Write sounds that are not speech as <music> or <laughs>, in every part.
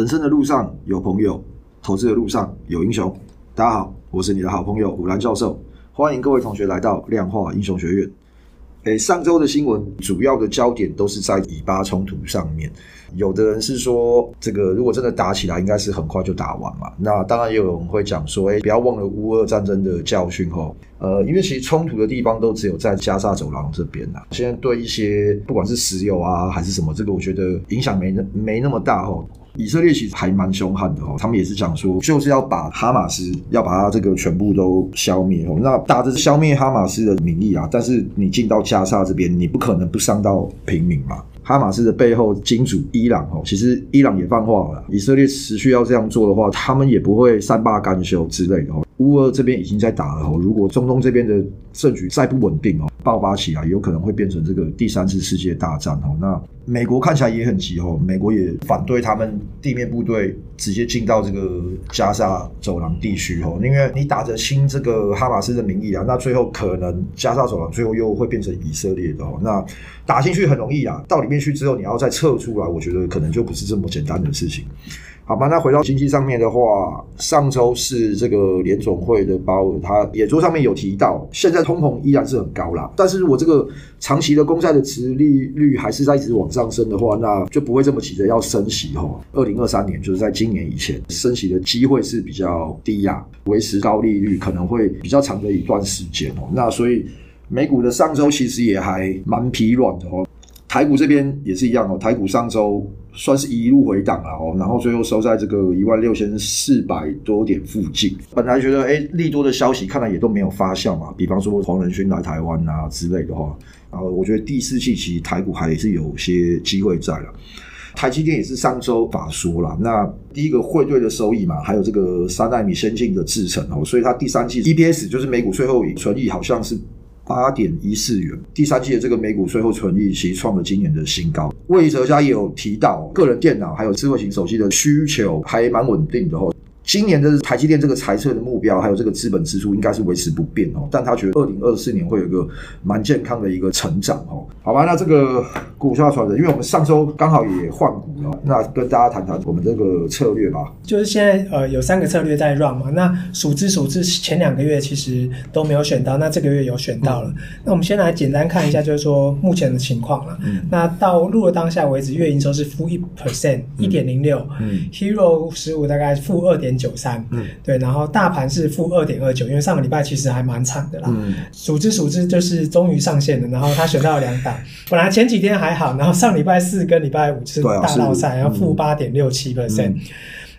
人生的路上有朋友，投资的路上有英雄。大家好，我是你的好朋友虎兰教授，欢迎各位同学来到量化英雄学院。诶，上周的新闻主要的焦点都是在以巴冲突上面。有的人是说，这个如果真的打起来，应该是很快就打完嘛。那当然也有人会讲说，诶，不要忘了乌俄战争的教训吼。呃，因为其实冲突的地方都只有在加沙走廊这边呐。现在对一些不管是石油啊还是什么，这个我觉得影响没那没那么大吼。以色列其实还蛮凶悍的哦，他们也是讲说，就是要把哈马斯要把它这个全部都消灭哦。那打着消灭哈马斯的名义啊，但是你进到加沙这边，你不可能不伤到平民嘛。哈马斯的背后金主伊朗哦，其实伊朗也放话了，以色列持续要这样做的话，他们也不会善罢甘休之类的哦。乌俄这边已经在打了哦，如果中东这边的政局再不稳定哦，爆发起来有可能会变成这个第三次世界大战哦。那美国看起来也很急哦，美国也反对他们地面部队直接进到这个加沙走廊地区哦，因为你打着新这个哈马斯的名义啊，那最后可能加沙走廊最后又会变成以色列的哦。那打进去很容易啊，到里面去之后你要再撤出来，我觉得可能就不是这么简单的事情。好吧，那回到经济上面的话，上周是这个联总会的包，他演说上面有提到，现在通膨依然是很高啦，但是如果这个长期的公债的殖利率还是在一直往上升的话，那就不会这么急着要升息哈。二零二三年就是在今年以前，升息的机会是比较低呀，维持高利率可能会比较长的一段时间哦。那所以美股的上周其实也还蛮疲软的哦。台股这边也是一样哦，台股上周算是一路回档了哦，然后最后收在这个一万六千四百多点附近。本来觉得诶利多的消息看来也都没有发酵嘛，比方说黄仁勋来台湾啊之类的话，然后我觉得第四季其实台股还是有些机会在了。台积电也是上周法说了，那第一个汇兑的收益嘛，还有这个三纳米先进的制程哦，所以它第三季 EPS 就是每股税后存益好像是。八点一四元，第三季的这个每股税后存益其实创了今年的新高。魏哲家也有提到，个人电脑还有智慧型手机的需求还蛮稳定的哦。今年的台积电这个财测的目标，还有这个资本支出应该是维持不变哦，但他觉得二零二四年会有一个蛮健康的一个成长哦。好吧，那这个股票传承，因为我们上周刚好也换股了，那跟大家谈谈我们这个策略吧。就是现在呃有三个策略在 run 嘛，那数字数字前两个月其实都没有选到，那这个月有选到了。嗯、那我们先来简单看一下，就是说目前的情况了。嗯。那到录了当下为止，月营收是负一 percent，一点零六。嗯。Hero 十五大概负二点九三，嗯，对，然后大盘是负二点二九，因为上个礼拜其实还蛮惨的啦，嗯，数之数之就是终于上线了，然后他选到了两档，本来前几天还好，然后上礼拜四跟礼拜五是大闹赛，然后负八点六七 percent。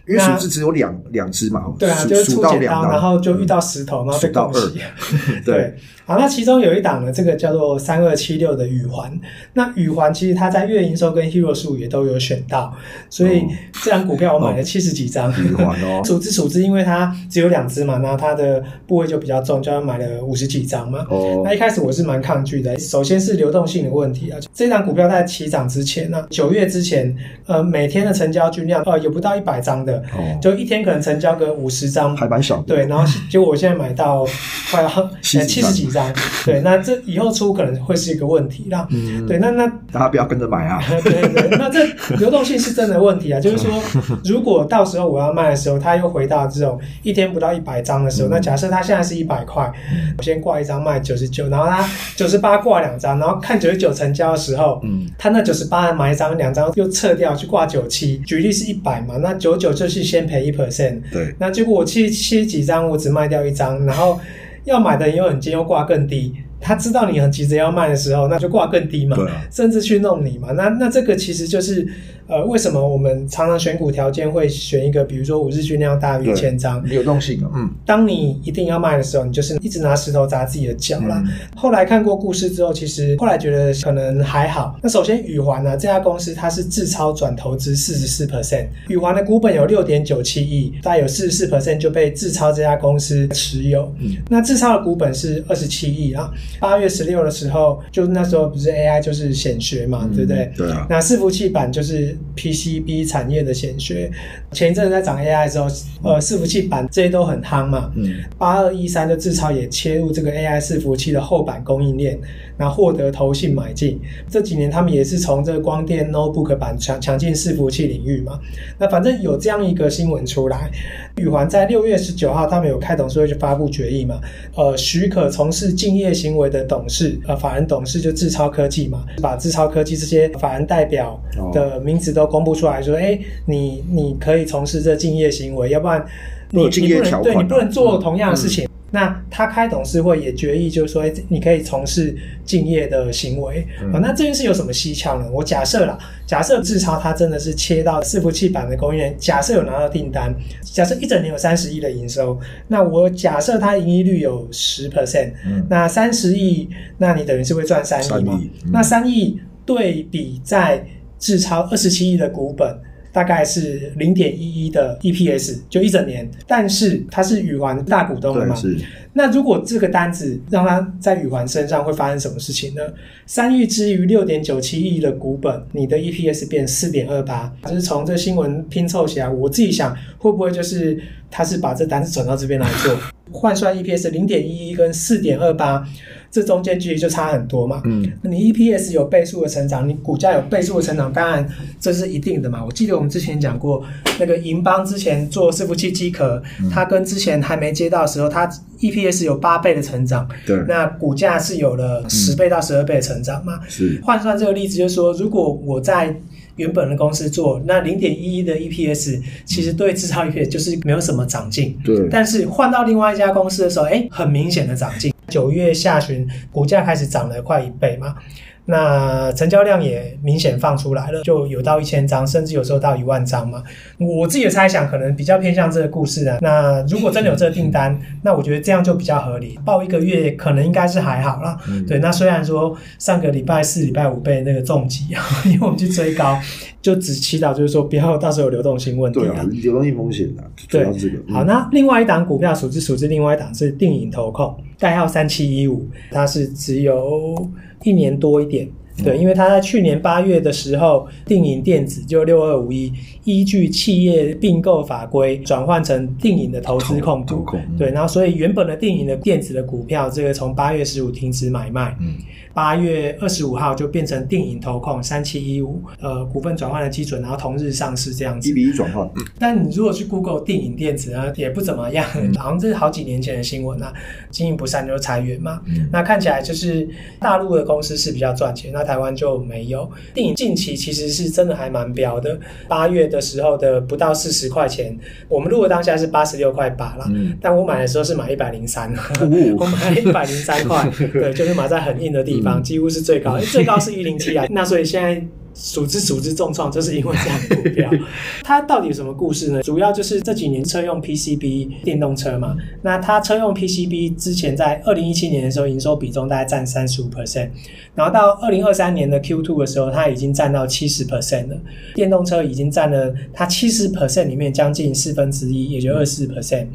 因为数字只有两两只嘛，对啊，就是出剪刀，然后就遇到石头，然后被恭喜。<laughs> 对，好，那其中有一档呢，这个叫做三二七六的宇环。那宇环其实它在月营收跟 Hero 数也都有选到，所以这档股票我买了七十几张。宇环哦，<laughs> 数支数支，因为它只有两只嘛，然后它的部位就比较重，就要买了五十几张嘛。哦，那一开始我是蛮抗拒的，首先是流动性的问题啊。这档股票在起涨之前呢，九月之前，呃，每天的成交均量呃有不到一百张的。哦，就一天可能成交个五十张，还蛮少。对，然后结果我现在买到 <laughs> 快要七十几张，对，那这以后出可能会是一个问题啦。嗯，对，那那大家不要跟着买啊。<laughs> 对对，那这 <laughs> 流动性是真的问题啊，就是说，如果到时候我要卖的时候，它又回到这种一天不到一百张的时候，那假设它现在是一百块，我先挂一张卖九十九，然后它九十八挂两张，然后看九十九成交的时候，嗯，它那九十八买一张两张又撤掉去挂九七，举例是一百嘛，那九九。就是先赔一 percent，对，那结果我七七几张，我只卖掉一张，然后要买的人又很急，又挂更低。他知道你很急着要卖的时候，那就挂更低嘛，啊、甚至去弄你嘛。那那这个其实就是呃，为什么我们常常选股条件会选一个，比如说五日均量大于一千张，流动性嗯。当你一定要卖的时候，你就是一直拿石头砸自己的脚啦。嗯、后来看过故事之后，其实后来觉得可能还好。那首先宇环呢，这家公司它是自超转投资四十四 percent，宇环的股本有六点九七亿，大概有四十四 percent 就被自超这家公司持有。嗯，那自超的股本是二十七亿啊。八月十六的时候，就那时候不是 AI 就是显学嘛，嗯、对不对？对啊。那伺服器版就是是 PCB 产业的显学。前一阵子在涨 AI 的时候，呃，伺服器板这些都很夯嘛。嗯，八二一三的智超也切入这个 AI 伺服器的后板供应链，然后获得投信买进。这几年他们也是从这个光电 notebook 板强强进伺服器领域嘛。那反正有这样一个新闻出来，宇环在六月十九号他们有开董事会去发布决议嘛，呃，许可从事竞业行为的董事，呃，法人董事就智超科技嘛，把智超科技这些法人代表的名字都公布出来说，哎、欸，你你可以从事这敬业行为，要不然你你不能对你不能做同样的事情。嗯嗯那他开董事会也决议，就是说，你可以从事敬业的行为啊、嗯。那这件事有什么蹊跷呢？我假设啦，假设智超他真的是切到伺服器版的供应链，假设有拿到订单，假设一整年有三十亿的营收，那我假设他盈利率有十 percent，那三十亿，那你等于是会赚三亿嘛？嗯、那三亿对比在智超二十七亿的股本。大概是零点一一的 EPS，就一整年。但是它是宇环大股东了嘛？是。那如果这个单子让它在宇环身上会发生什么事情呢？三亿之于六点九七亿的股本，你的 EPS 变四点二八，就是从这新闻拼凑起来，我自己想会不会就是他是把这单子转到这边来做，换算 EPS 零点一一跟四点二八。这中间距离就差很多嘛，嗯，你 EPS 有倍数的成长，你股价有倍数的成长，当然这是一定的嘛。我记得我们之前讲过，那个银邦之前做伺服器机壳，它跟之前还没接到的时候，它 EPS 有八倍的成长，对，那股价是有了十倍到十二倍的成长嘛。是换算这个例子，就是说，如果我在原本的公司做，那零点一一的 EPS，其实对智超 EPS 就是没有什么长进，对。但是换到另外一家公司的时候，哎，很明显的长进。九月下旬，股价开始涨了快一倍嘛。那成交量也明显放出来了，就有到一千张，甚至有时候到一万张嘛。我自己的猜想可能比较偏向这个故事啊。那如果真的有这个订单，那我觉得这样就比较合理。报一个月可能应该是还好啦。对，那虽然说上个礼拜四、礼拜五被那个重击啊，<laughs> 因为我们去追高，就只祈祷就是说不要到时候有流动性问题。对啊，流动性风险啊。对，好，那另外一档股票，数字数字，另外一档是定影投控，代号三七一五，它是只有。一年多一点，对，因为他在去年八月的时候，定影电子就六二五一，依据企业并购法规转换成定影的投资控股，对，然后所以原本的定影的电子的股票，这个从八月十五停止买卖。嗯八月二十五号就变成电影投控三七一五，呃，股份转换的基准，然后同日上市这样子。一比一转换。但你如果去 Google 电影电子啊，也不怎么样，嗯、<laughs> 好像这是好几年前的新闻啊，经营不善就裁员嘛。嗯、那看起来就是大陆的公司是比较赚钱，那台湾就没有。电影近期其实是真的还蛮飙的，八月的时候的不到四十块钱，我们录的当下是八十六块八啦，但我买的时候是买一百零三，<laughs> 我买一百零三块，<laughs> 对，就是买在很硬的地方。几乎是最高，最高是一零七啊。<laughs> 那所以现在数之数之重创，就是因为这样的股票。<laughs> 它到底有什么故事呢？主要就是这几年车用 PCB 电动车嘛。那它车用 PCB 之前在二零一七年的时候，营收比重大概占三十五 percent。然后到二零二三年的 Q two 的时候，它已经占到七十 percent 了。电动车已经占了它七十 percent 里面将近四分之一，也就二十四 percent。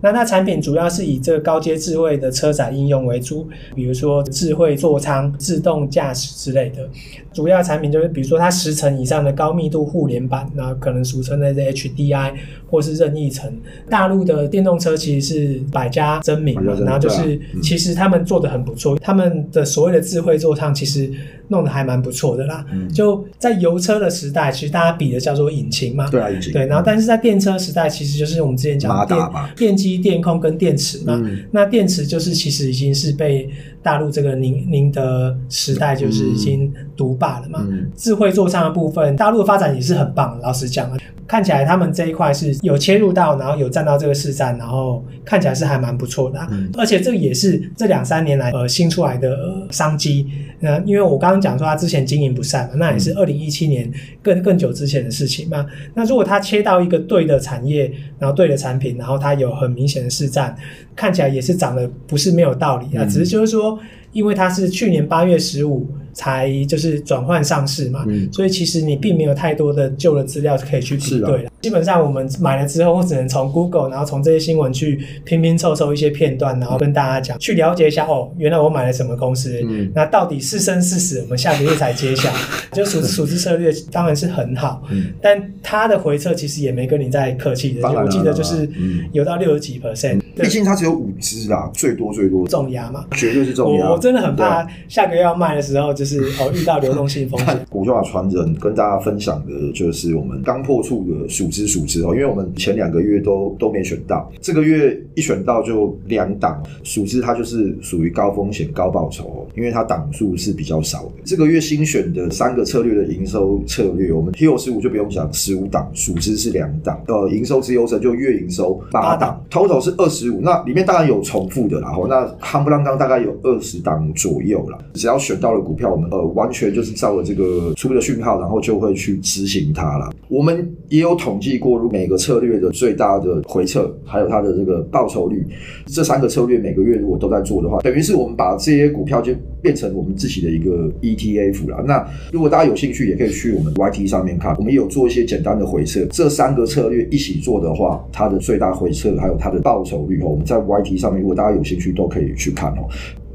那它产品主要是以这个高阶智慧的车载应用为主，比如说智慧座舱、自动驾驶之类的。主要产品就是比如说它十层以上的高密度互联板，那可能俗称的 HDI 或是任意层。大陆的电动车其实是百家争鸣嘛，然后就是其实他们做的很不错，他们的所谓的智慧座舱。其实弄得还蛮不错的啦，嗯，就在油车的时代，其实大家比的叫做引擎嘛，对啊，引擎，对，然后但是在电车时代，其实就是我们之前讲的电电机、电控跟电池嘛，嗯，那电池就是其实已经是被大陆这个宁宁德时代就是已经独霸了嘛，嗯，智慧座舱的部分，大陆的发展也是很棒，老实讲啊。看起来他们这一块是有切入到，然后有占到这个市占，然后看起来是还蛮不错的，啊嗯。而且这个也是这两三年来呃新出来的，呃、商机。呃，因为我刚刚讲说他之前经营不善嘛，那也是二零一七年更更久之前的事情嘛。那如果他切到一个对的产业，然后对的产品，然后他有很明显的市占，看起来也是涨得不是没有道理啊。只是就是说，因为它是去年八月十五。才就是转换上市嘛，嗯，所以其实你并没有太多的旧的资料可以去比对了。基本上我们买了之后，我只能从 Google，然后从这些新闻去拼拼凑凑一些片段，然后跟大家讲，去了解一下哦，原来我买了什么公司，嗯，那到底是生是死，我们下个月才揭晓。<laughs> 就数数字策略当然是很好，嗯，但它的回撤其实也没跟你在客气的，我记得就是有到六十几 percent，毕竟它只有五只啦，最多最多重压嘛，绝对是重压。我真的很怕下个月要卖的时候，就是哦遇到流动性风险。<laughs> 股票传人跟大家分享的就是我们刚破处的数只数只哦，因为我们前两个月都都没选到，这个月一选到就两档数只，它就是属于高风险高报酬哦，因为它档数是比较少的。这个月新选的三个策略的营收策略，我们 Hero 十五就不用讲，十五档数只是两档，呃，营收之优生就月营收八档，total 是二十五，那里面当然有重复的啦，然后那夯不啷当大概有二十档左右啦。只要选到了股票，我们呃完全就是照了这个出的讯号，然后就会去执行它了。我们也有统计过，如每个策略的最大的回撤，还有它的这个报酬率，这三个策略每个月如果都在做的话，等于是我们把这些股票就变成我们自己的一个 ETF 了。那如果大家有兴趣，也可以去我们 YT 上面看，我们有做一些简单的回测。这三个策略一起做的话，它的最大回撤还有它的报酬率哦，我们在 YT 上面，如果大家有兴趣，都可以去看哦。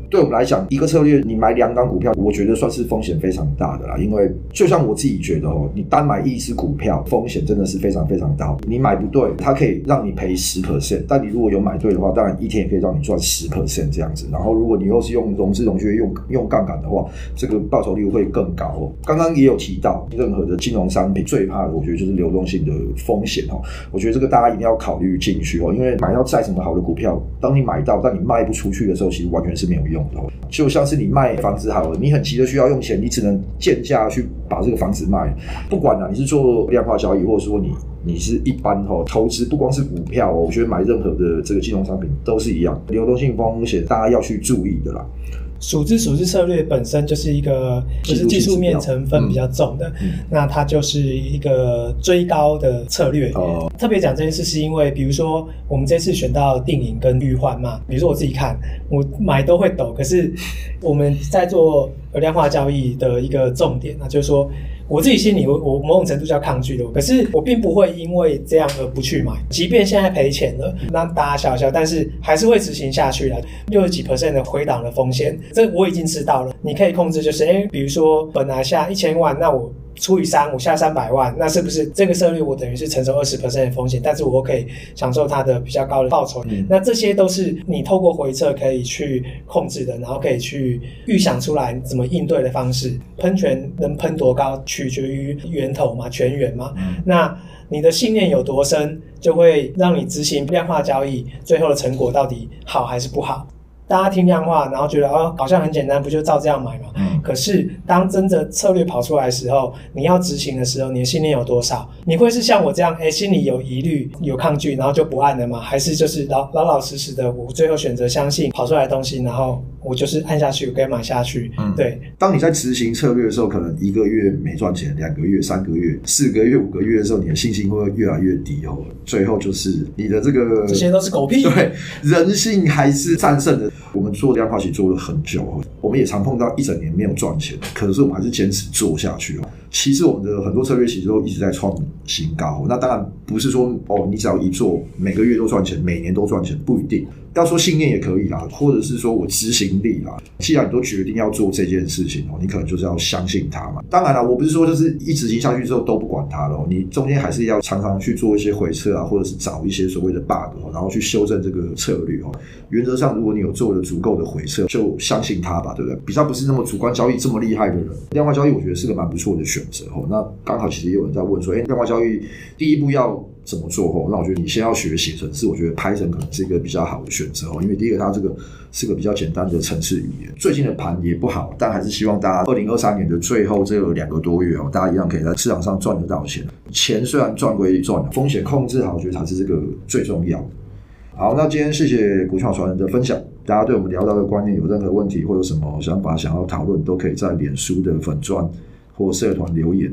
对我们来讲，一个策略你买两档股票，我觉得算是风险非常大的啦。因为就像我自己觉得哦，你单买一只股票，风险真的是非常非常大。你买不对，它可以让你赔十 percent，但你如果有买对的话，当然一天也可以让你赚十 percent 这样子。然后如果你又是用融资融券用用杠杆的话，这个报酬率会更高哦。刚刚也有提到，任何的金融商品最怕的，我觉得就是流动性的风险哦。我觉得这个大家一定要考虑进去哦，因为买到再怎么好的股票，当你买到但你卖不出去的时候，其实完全是没有用。就像是你卖房子好了，你很急的需要用钱，你只能贱价去把这个房子卖。不管啊，你是做量化交易，或者说你你是一般哈投资，不光是股票，我觉得买任何的这个金融商品都是一样，流动性风险大家要去注意的啦。数字数字策略本身就是一个就是技术面成分比较重的，那它就是一个追高的策略。哦、特别讲这件事是因为，比如说我们这次选到定影跟玉环嘛，比如说我自己看，我买都会抖，可是我们在做量化交易的一个重点，那就是说。我自己心里，我我某种程度叫抗拒的，可是我并不会因为这样而不去买，即便现在赔钱了，那大家笑笑，但是还是会执行下去了。六十几 percent 的回档的风险，这我已经知道了。你可以控制，就是诶，比如说本拿下一千万，那我。除以三，我下三百万，那是不是这个策略我等于是承受二十 percent 的风险，但是我可以享受它的比较高的报酬？嗯、那这些都是你透过回撤可以去控制的，然后可以去预想出来怎么应对的方式。喷泉能喷多高，取决于源头嘛，泉源嘛。嗯、那你的信念有多深，就会让你执行量化交易，最后的成果到底好还是不好？大家听量化，然后觉得哦，好像很简单，不就照这样买嘛？嗯。可是当真的策略跑出来的时候，你要执行的时候，你的信念有多少？你会是像我这样，哎，心里有疑虑、有抗拒，然后就不按了吗？还是就是老老老实实的，我最后选择相信跑出来的东西，然后我就是按下去，我可以买下去。嗯，对。当你在执行策略的时候，可能一个月没赚钱，两个月、三个月、四个月、五个月的时候，你的信心会越来越低哦。最后就是你的这个这些都是狗屁。对，<laughs> 人性还是战胜的。我们做量化其实做了很久，我们也常碰到一整年没有赚钱，可是我们还是坚持做下去哦。其实我们的很多策略其实都一直在创新高。那当然不是说哦，你只要一做，每个月都赚钱，每年都赚钱，不一定。要说信念也可以啦，或者是说我执行力啦。既然你都决定要做这件事情哦，你可能就是要相信它嘛。当然了，我不是说就是一执行下去之后都不管它了，你中间还是要常常去做一些回撤啊，或者是找一些所谓的 bug，然后去修正这个策略哦。原则上，如果你有做了足够的回撤，就相信它吧，对不对？比较不是那么主观交易这么厉害的人，量化交易我觉得是个蛮不错的选择哦。那刚好其实也有人在问说，哎，量化交易第一步要怎么做哦？那我觉得你先要学写程式，我觉得拍程可能是一个比较好的选择哦。因为第一个，它这个是个比较简单的程式语言。最近的盘也不好，但还是希望大家二零二三年的最后这两个多月哦，大家一样可以在市场上赚得到钱。钱虽然赚归赚，风险控制好，我觉得才是这个最重要。好，那今天谢谢股票传人的分享。大家对我们聊到的观念有任何问题或有什么想法想要讨论，都可以在脸书的粉专或社团留言。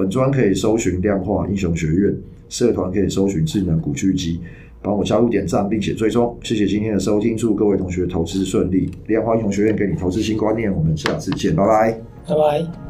本专可以搜寻量化英雄学院。社团可以搜寻智能古巨基，帮我加入点赞并且追踪，谢谢今天的收听，祝各位同学投资顺利。量化英雄学院给你投资新观念，我们下次见，拜拜，拜拜。